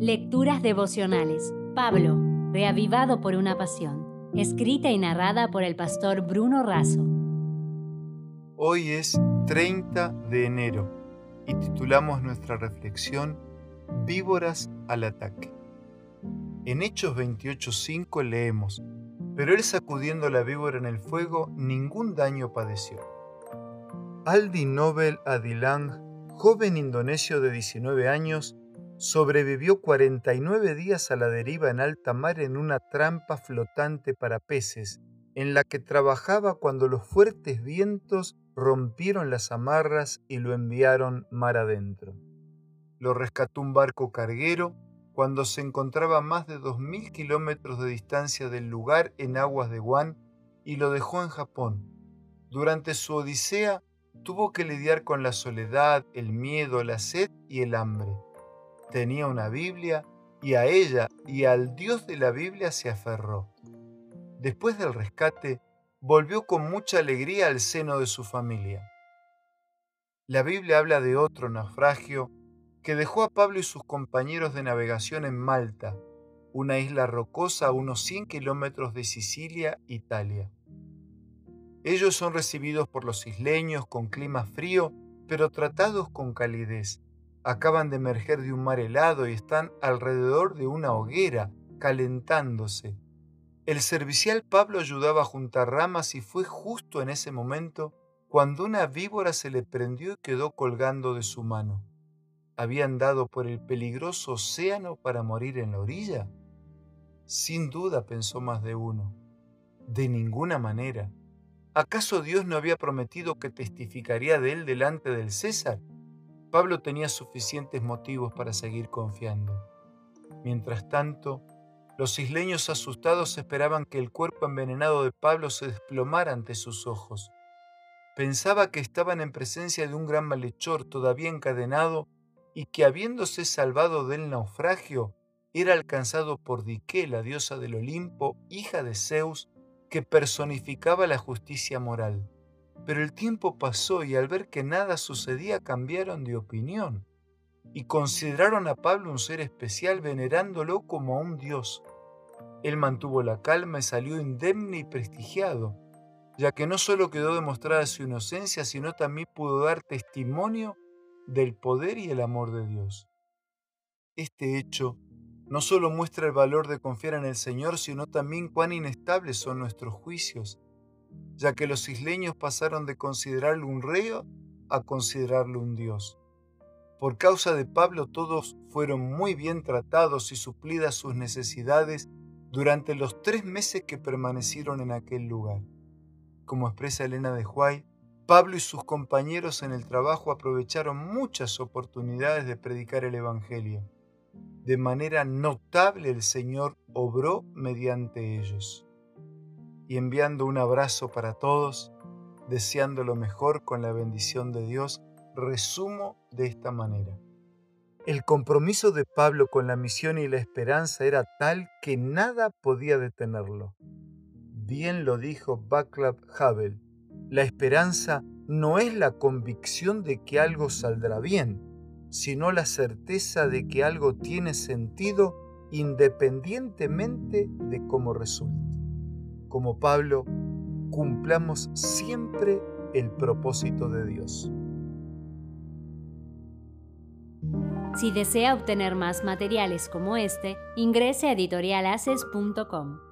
Lecturas devocionales. Pablo, reavivado por una pasión. Escrita y narrada por el pastor Bruno Razo. Hoy es 30 de enero y titulamos nuestra reflexión Víboras al ataque. En Hechos 28:5 leemos, pero él sacudiendo la víbora en el fuego, ningún daño padeció. Aldi Nobel Adilang, joven indonesio de 19 años, sobrevivió 49 días a la deriva en alta mar en una trampa flotante para peces, en la que trabajaba cuando los fuertes vientos rompieron las amarras y lo enviaron mar adentro. Lo rescató un barco carguero cuando se encontraba a más de 2.000 kilómetros de distancia del lugar en aguas de Guan y lo dejó en Japón. Durante su odisea tuvo que lidiar con la soledad, el miedo, la sed y el hambre tenía una Biblia y a ella y al Dios de la Biblia se aferró. Después del rescate, volvió con mucha alegría al seno de su familia. La Biblia habla de otro naufragio que dejó a Pablo y sus compañeros de navegación en Malta, una isla rocosa a unos 100 kilómetros de Sicilia, Italia. Ellos son recibidos por los isleños con clima frío, pero tratados con calidez acaban de emerger de un mar helado y están alrededor de una hoguera, calentándose. El servicial Pablo ayudaba a juntar ramas y fue justo en ese momento cuando una víbora se le prendió y quedó colgando de su mano. ¿Habían dado por el peligroso océano para morir en la orilla? Sin duda, pensó más de uno. De ninguna manera. ¿Acaso Dios no había prometido que testificaría de él delante del César? Pablo tenía suficientes motivos para seguir confiando. Mientras tanto, los isleños asustados esperaban que el cuerpo envenenado de Pablo se desplomara ante sus ojos. Pensaba que estaban en presencia de un gran malhechor todavía encadenado y que habiéndose salvado del naufragio, era alcanzado por Dique, la diosa del Olimpo, hija de Zeus, que personificaba la justicia moral. Pero el tiempo pasó y al ver que nada sucedía cambiaron de opinión y consideraron a Pablo un ser especial venerándolo como a un dios. Él mantuvo la calma y salió indemne y prestigiado, ya que no solo quedó demostrada su inocencia, sino también pudo dar testimonio del poder y el amor de Dios. Este hecho no solo muestra el valor de confiar en el Señor, sino también cuán inestables son nuestros juicios ya que los isleños pasaron de considerarlo un rey a considerarlo un dios. Por causa de Pablo todos fueron muy bien tratados y suplidas sus necesidades durante los tres meses que permanecieron en aquel lugar. Como expresa Elena de Huay, Pablo y sus compañeros en el trabajo aprovecharon muchas oportunidades de predicar el Evangelio. De manera notable el Señor obró mediante ellos y enviando un abrazo para todos, deseando lo mejor con la bendición de Dios, resumo de esta manera. El compromiso de Pablo con la misión y la esperanza era tal que nada podía detenerlo. Bien lo dijo Václav Havel, la esperanza no es la convicción de que algo saldrá bien, sino la certeza de que algo tiene sentido independientemente de cómo resulte como Pablo, cumplamos siempre el propósito de Dios. Si desea obtener más materiales como este, ingrese a editorialaces.com.